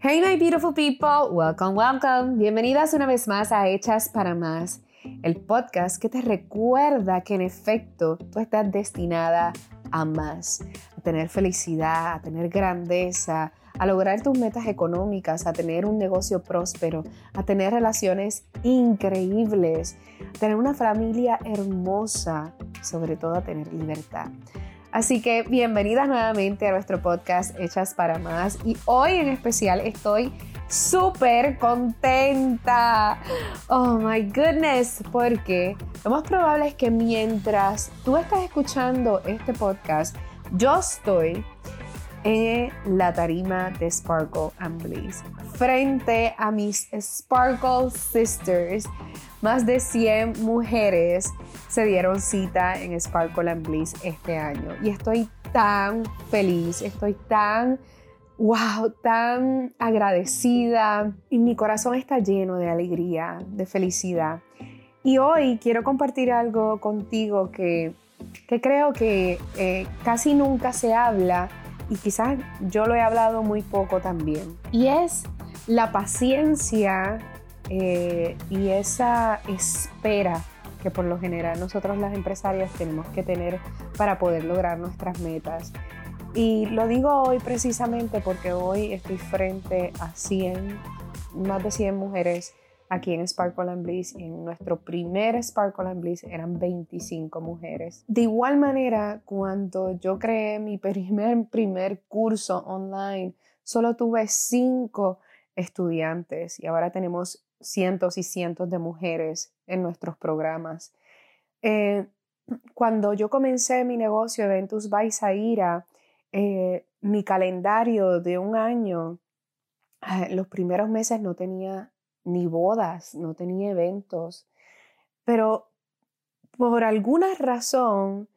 Hey my beautiful people, welcome, welcome. Bienvenidas una vez más a Hechas para Más, el podcast que te recuerda que en efecto tú estás destinada a más, a tener felicidad, a tener grandeza, a lograr tus metas económicas, a tener un negocio próspero, a tener relaciones increíbles, a tener una familia hermosa, sobre todo a tener libertad. Así que bienvenidas nuevamente a nuestro podcast Hechas para Más y hoy en especial estoy súper contenta. Oh my goodness, porque lo más probable es que mientras tú estás escuchando este podcast, yo estoy en la tarima de Sparkle and Bliss frente a mis Sparkle Sisters. Más de 100 mujeres se dieron cita en Sparkle and Bliss este año y estoy tan feliz, estoy tan wow, tan agradecida y mi corazón está lleno de alegría, de felicidad. Y hoy quiero compartir algo contigo que, creo que eh, casi nunca se habla y quizás yo lo he hablado muy poco también. Y es la paciencia eh, y esa espera que por lo general nosotros las empresarias tenemos que tener para poder lograr nuestras metas. Y lo digo hoy precisamente porque hoy estoy frente a 100, más de 100 mujeres aquí en Sparkle and Bliss. En nuestro primer Sparkle and Bliss eran 25 mujeres. De igual manera, cuando yo creé mi primer, primer curso online, solo tuve 5 estudiantes y ahora tenemos cientos y cientos de mujeres en nuestros programas. Eh, cuando yo comencé mi negocio Eventus by Zaira, eh, mi calendario de un año, ah, los primeros meses no tenía ni bodas, no tenía eventos, pero por alguna razón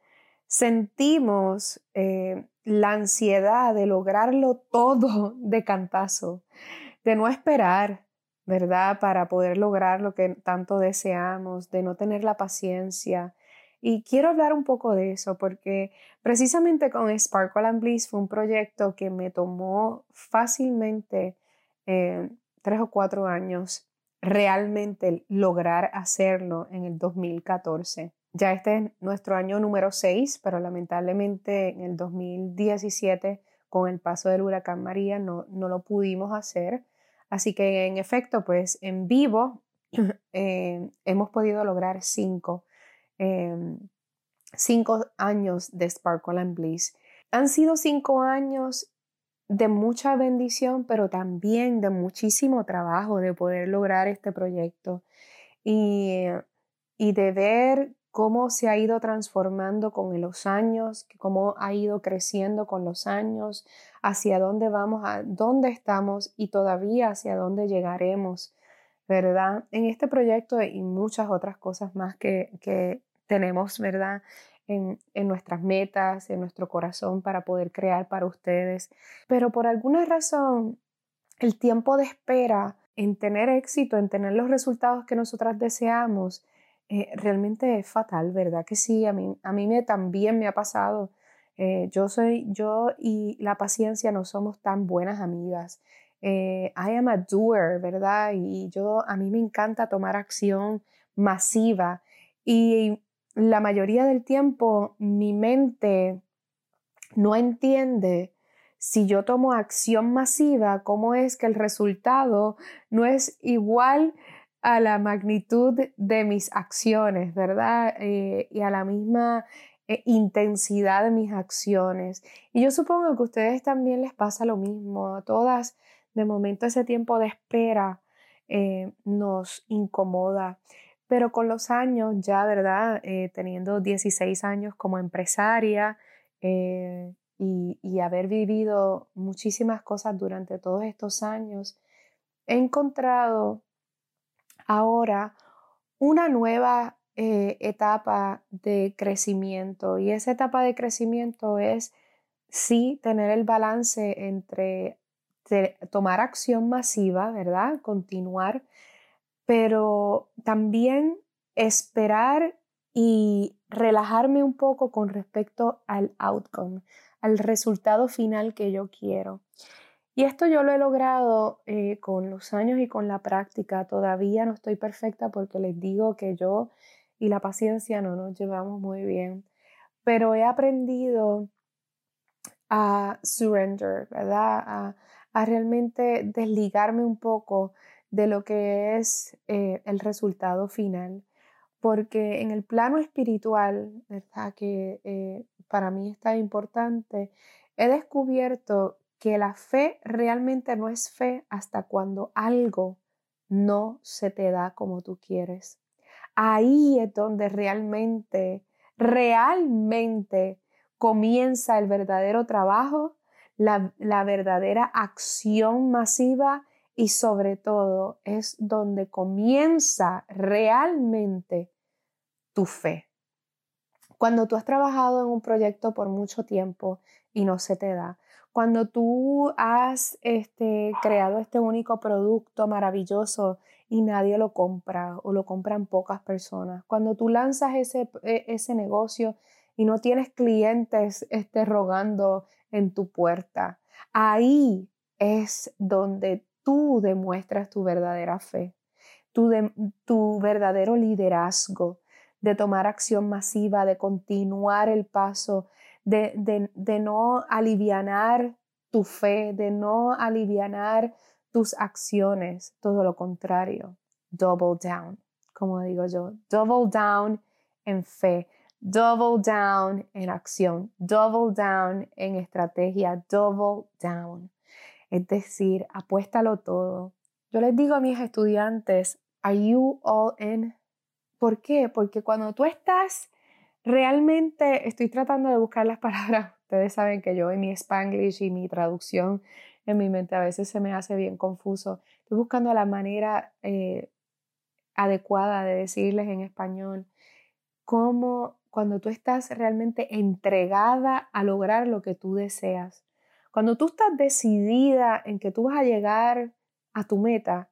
sentimos eh, la ansiedad de lograrlo todo de cantazo, de no esperar, ¿verdad? Para poder lograr lo que tanto deseamos, de no tener la paciencia. Y quiero hablar un poco de eso porque precisamente con Sparkle and Bliss fue un proyecto que me tomó fácilmente eh, tres o cuatro años realmente lograr hacerlo en el 2014. Ya este es nuestro año número seis, pero lamentablemente en el 2017, con el paso del huracán María, no, no lo pudimos hacer. Así que en efecto, pues en vivo eh, hemos podido lograr cinco, em, cinco años de Sparkle and Bliss. Han sido cinco años de mucha bendición, pero también de muchísimo trabajo de poder lograr este proyecto y, y de ver cómo se ha ido transformando con los años, cómo ha ido creciendo con los años, hacia dónde vamos, a dónde estamos y todavía hacia dónde llegaremos, ¿verdad? En este proyecto y muchas otras cosas más que, que tenemos, ¿verdad? En, nuestras metas, en nuestro corazón para poder crear para ustedes. Pero por alguna razón, el tiempo de espera en tener éxito, en tener los resultados que nosotras deseamos, eh, realmente es fatal, ¿verdad? Que sí, a mí, a mí me, también me ha pasado. Eh, yo soy, yo y la paciencia no somos tan buenas amigas. Eh, I am a doer, ¿verdad? Y yo, a mí me encanta tomar acción masiva y la mayoría del tiempo mi mente no entiende si yo tomo acción masiva, cómo es que el resultado no es igual a la magnitud de mis acciones, ¿verdad? Eh, y a la misma eh, intensidad de mis acciones. Y yo supongo que a ustedes también les pasa lo mismo. A todas, de momento, ese tiempo de espera eh, nos incomoda. Pero con los años, ya, ¿verdad? Eh, teniendo 16 años como empresaria eh, y, haber vivido muchísimas cosas durante todos estos años, he encontrado ahora una nueva eh, etapa de crecimiento y esa etapa de crecimiento es sí tener el balance entre tomar acción masiva, ¿verdad? Continuar pero también esperar y relajarme un poco con respecto al outcome, al resultado final que yo quiero. Y esto yo lo he logrado eh, con los años y con la práctica. Todavía no estoy perfecta porque les digo que yo y la paciencia no nos llevamos muy bien. Pero he aprendido a surrender, ¿verdad? A, realmente desligarme un poco de lo que es eh, el resultado final. Porque en el plano espiritual, ¿verdad? Que eh, para mí está importante, he descubierto que la fe realmente no es fe hasta cuando algo no se te da como tú quieres. Ahí es donde realmente, realmente comienza el verdadero trabajo, la, la verdadera acción masiva y sobre todo es donde comienza realmente tu fe. Cuando tú has trabajado en un proyecto por mucho tiempo y no se te da, cuando tú has este, creado este único producto maravilloso y nadie lo compra o lo compran pocas personas, cuando tú lanzas ese, e, ese negocio y no tienes clientes este, rogando en tu puerta, ahí es donde tú demuestras tu verdadera fe, tu, tu verdadero liderazgo de tomar acción masiva, de continuar el paso de, de, no alivianar tu fe, de no alivianar tus acciones, todo lo contrario, double down, como digo yo, double down en fe, double down en acción, double down en estrategia, double down. Es decir, apuéstalo todo. Yo les digo a mis estudiantes, are you all in? ¿Por qué? Porque cuando tú estás Realmente estoy tratando de buscar las palabras. Ustedes saben que yo en mi spanglish y mi traducción en mi mente a veces se me hace bien confuso. Estoy buscando la manera eh, adecuada de decirles en español cómo cuando tú estás realmente entregada a lograr lo que tú deseas, cuando tú estás decidida en que tú vas a llegar a tu meta,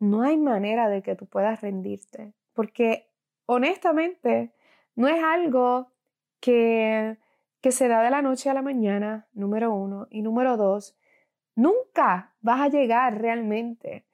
no hay manera de que tú puedas rendirte, porque honestamente no es algo que, que se da de la noche a la mañana, número uno. Y número dos, nunca vas a llegar realmente.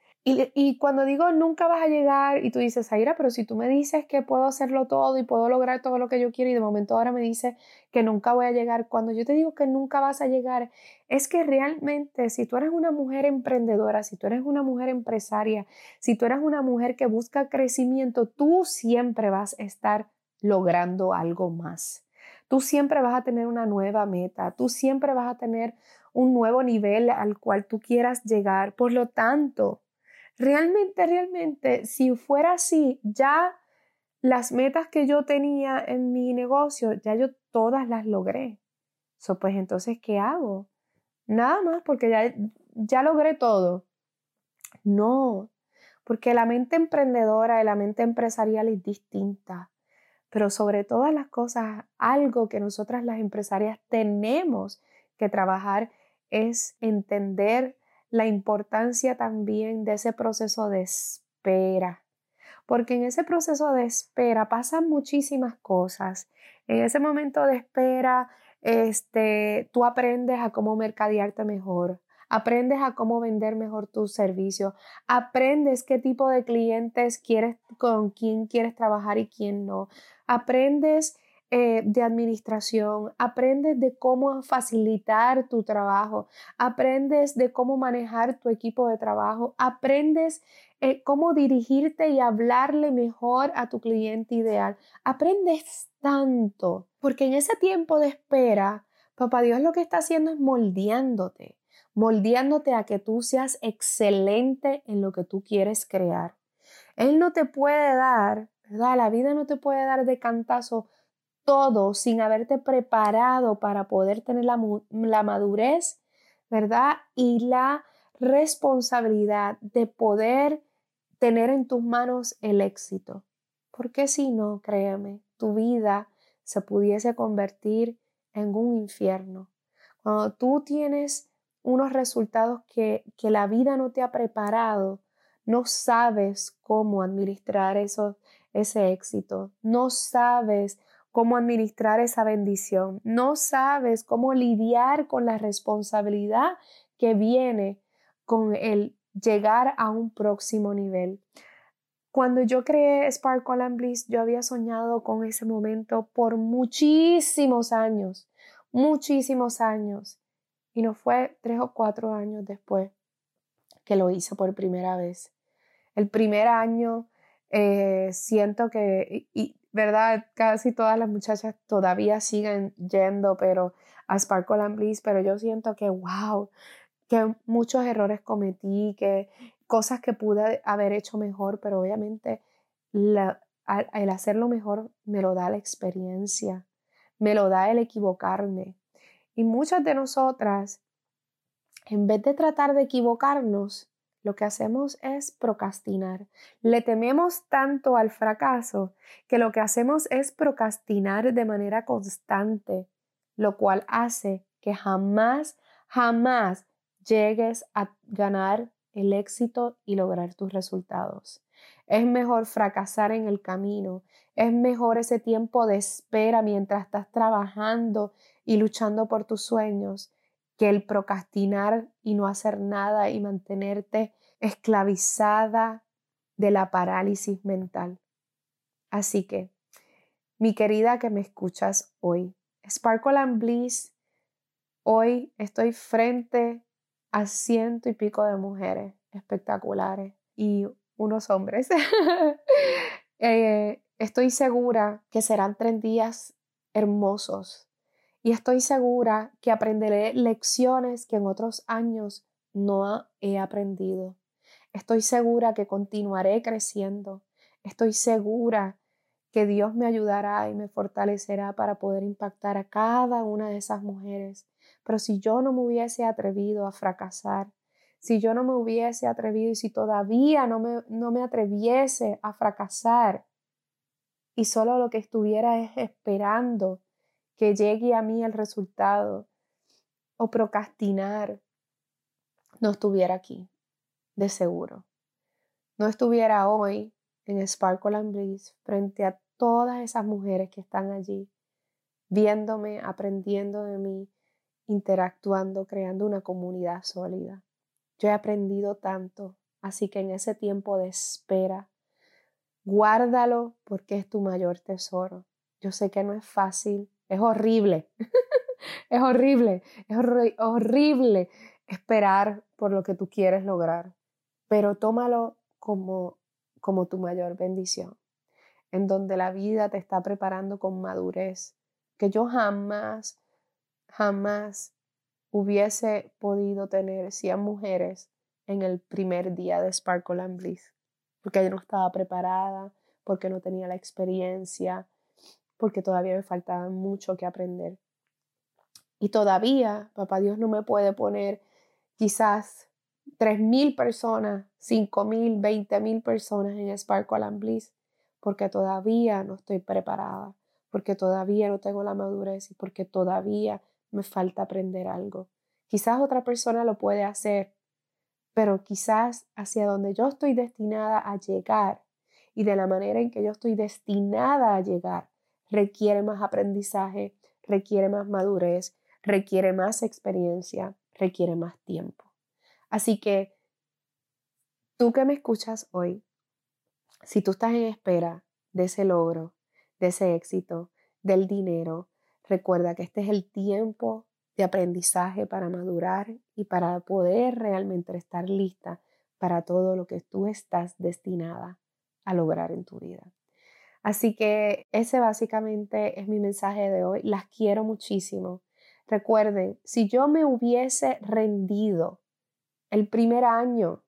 Y, cuando digo nunca vas a llegar y tú dices, Aira, pero si tú me dices que puedo hacerlo todo y puedo lograr todo lo que yo quiero y de momento ahora me dices que nunca voy a llegar, cuando yo te digo que nunca vas a llegar, es que realmente si tú eres una mujer emprendedora, si tú eres una mujer empresaria, si tú eres una mujer que busca crecimiento, tú siempre vas a estar logrando algo más. Tú siempre vas a tener una nueva meta, tú siempre vas a tener un nuevo nivel al cual tú quieras llegar. Por lo tanto, realmente, realmente, si fuera así, ya las metas que yo tenía en mi negocio, ya yo todas las logré. So, pues entonces, ¿qué hago? Nada más porque ya, ya logré todo. No, porque la mente emprendedora y la mente empresarial es distinta. Pero sobre todas las cosas, algo que nosotras las empresarias tenemos que trabajar es entender la importancia también de ese proceso de espera. Porque en ese proceso de espera pasan muchísimas cosas. En ese momento de espera, este, tú aprendes a cómo mercadearte mejor, aprendes a cómo vender mejor tus servicios, aprendes qué tipo de clientes quieres, con quién quieres trabajar y quién no, aprendes eh, de administración, aprendes de cómo facilitar tu trabajo, aprendes de cómo manejar tu equipo de trabajo, aprendes eh, cómo dirigirte y hablarle mejor a tu cliente ideal. Aprendes tanto, porque en ese tiempo de espera, Papá Dios lo que está haciendo es moldeándote moldeándote a que tú seas excelente en lo que tú quieres crear. Él no te puede dar. La vida no te puede dar de cantazo todo sin haberte preparado para poder tener la, la madurez, ¿verdad? Y la responsabilidad de poder tener en tus manos el éxito. Porque si no, créeme, tu vida se pudiese convertir en un infierno. Cuando tú tienes unos resultados que, que la vida no te ha preparado, no sabes cómo administrar ese éxito, no sabes cómo administrar esa bendición, no sabes cómo lidiar con la responsabilidad que viene con el llegar a un próximo nivel. Cuando yo creé Sparkle and Bliss, yo había soñado con ese momento por muchísimos años, muchísimos años. Y no fue tres o cuatro años después que lo hice por primera vez. El primer año eh, siento que, ¿verdad? Casi todas las muchachas todavía siguen yendo, pero a Sparkle and Bliss, pero yo siento que, wow, que muchos errores cometí, que cosas que pude haber hecho mejor, pero obviamente el hacerlo mejor me lo da la experiencia, me lo da el equivocarme. Y muchas de nosotras, en vez de tratar de equivocarnos, lo que hacemos es procrastinar. Le tememos tanto al fracaso que lo que hacemos es procrastinar de manera constante, lo cual hace que jamás, jamás llegues a ganar el éxito y lograr tus resultados. Es mejor fracasar en el camino, es mejor ese tiempo de espera mientras estás trabajando y luchando por tus sueños que el procrastinar y no hacer nada y mantenerte esclavizada de la parálisis mental. Así que, mi querida que me escuchas hoy, Sparkle and Bliss, hoy estoy frente a ciento y pico de mujeres espectaculares y unos hombres. Eh, estoy segura que serán tres días hermosos y estoy segura que aprenderé lecciones que en otros años no he aprendido. Estoy segura que continuaré creciendo. Estoy segura que Dios me ayudará y me fortalecerá para poder impactar a cada una de esas mujeres. Pero si yo no me hubiese atrevido a fracasar, si yo no me hubiese atrevido y si todavía no me, no me atreviese a fracasar y solo lo que estuviera es esperando que llegue a mí el resultado o procrastinar, no estuviera aquí de seguro. No estuviera hoy en Sparkle and Bliss frente a todas esas mujeres que están allí, viéndome, aprendiendo de mí, interactuando, creando una comunidad sólida. Yo he aprendido tanto, así que en ese tiempo de espera, guárdalo porque es tu mayor tesoro. Yo sé que no es fácil, es horrible, es horrible, es horrible esperar por lo que tú quieres lograr pero tómalo como, como tu mayor bendición, en donde la vida te está preparando con madurez, que yo jamás, jamás hubiese podido tener 100 mujeres en el primer día de Sparkle and Bliss, porque yo no estaba preparada, porque no tenía la experiencia, porque todavía me faltaba mucho que aprender. Y todavía, papá Dios no me puede poner quizás 3.000 personas, 5.000, 20.000 personas en Sparkle and Bliss, porque todavía no estoy preparada, porque todavía no tengo la madurez y porque todavía me falta aprender algo. Quizás otra persona lo puede hacer, pero quizás hacia donde yo estoy destinada a llegar y de la manera en que yo estoy destinada a llegar requiere más aprendizaje, requiere más madurez, requiere más experiencia, requiere más tiempo. Así que tú que me escuchas hoy, si tú estás en espera de ese logro, de ese éxito, del dinero, recuerda que este es el tiempo de aprendizaje para madurar y para poder realmente estar lista para todo lo que tú estás destinada a lograr en tu vida. Así que ese básicamente es mi mensaje de hoy. Las quiero muchísimo. Recuerden, si yo me hubiese rendido el primer año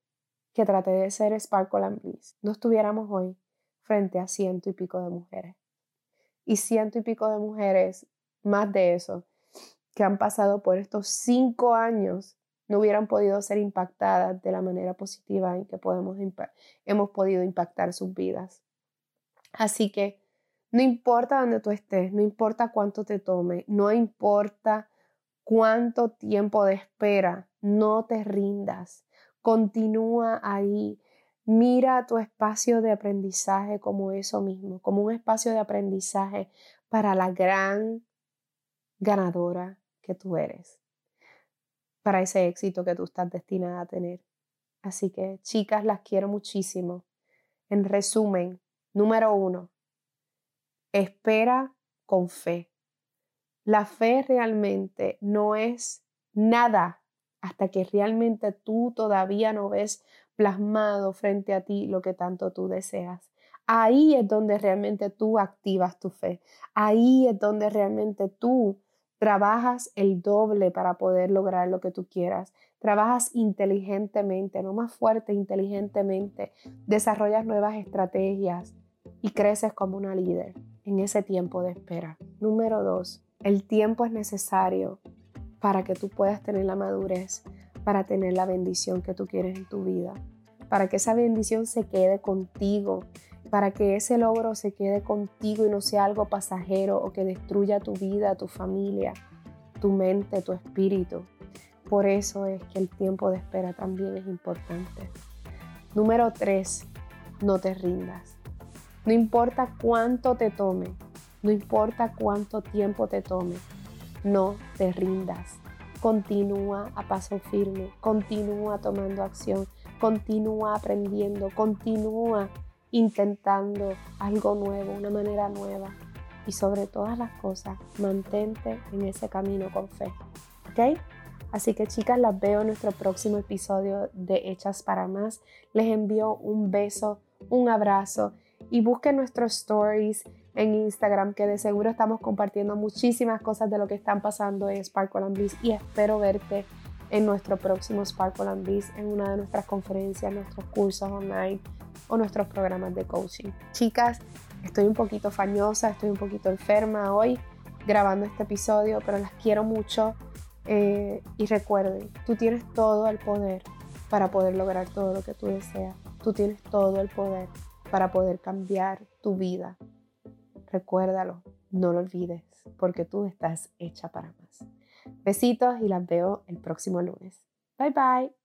que traté de ser Sparkle and Bliss, no estuviéramos hoy frente a ciento y pico de mujeres. Y ciento y pico de mujeres, más de eso, que han pasado por estos cinco años, no hubieran podido ser impactadas de la manera positiva en que podemos hemos podido impactar sus vidas. Así que no importa dónde tú estés, no importa cuánto te tome, no importa cuánto tiempo de espera no te rindas, continúa ahí. Mira tu espacio de aprendizaje como eso mismo, como un espacio de aprendizaje para la gran ganadora que tú eres. para ese éxito que tú estás destinada a tener. Así que, chicas, las quiero muchísimo. En resumen, número uno, espera con fe. La fe realmente no es nada hasta que realmente tú todavía no ves plasmado frente a ti lo que tanto tú deseas. Ahí es donde realmente tú activas tu fe. Ahí es donde realmente tú trabajas el doble para poder lograr lo que tú quieras. Trabajas inteligentemente, no más fuerte, inteligentemente. Desarrollas nuevas estrategias y creces como una líder en ese tiempo de espera. Número dos, el tiempo es necesario para que tú puedas tener la madurez, para tener la bendición que tú quieres en tu vida, para que esa bendición se quede contigo, para que ese logro se quede contigo y no sea algo pasajero o que destruya tu vida, tu familia, tu mente, tu espíritu. Por eso es que el tiempo de espera también es importante. Número tres, no te rindas. No importa cuánto te tome, no importa cuánto tiempo te tome, no te rindas. Continúa a paso firme, continúa tomando acción, continúa aprendiendo, continúa intentando algo nuevo, una manera nueva. Y sobre todas las cosas, mantente en ese camino con fe. ¿Ok? Así que chicas, las veo en nuestro próximo episodio de Hechas para Más. Les envío un beso, un abrazo y busquen nuestros stories en Instagram que de seguro estamos compartiendo muchísimas cosas de lo que están pasando en Sparkle Bliss y espero verte en nuestro próximo Sparkle Bliss en una de nuestras conferencias, nuestros cursos online o nuestros programas de coaching. Chicas, estoy un poquito fañosa, estoy un poquito enferma hoy grabando este episodio, pero las quiero mucho eh, y recuerden, tú tienes todo el poder para poder lograr todo lo que tú deseas. Tú tienes todo el poder para poder cambiar tu vida. Recuérdalo, no lo olvides, porque tú estás hecha para más. Besitos y las veo el próximo lunes. Bye bye.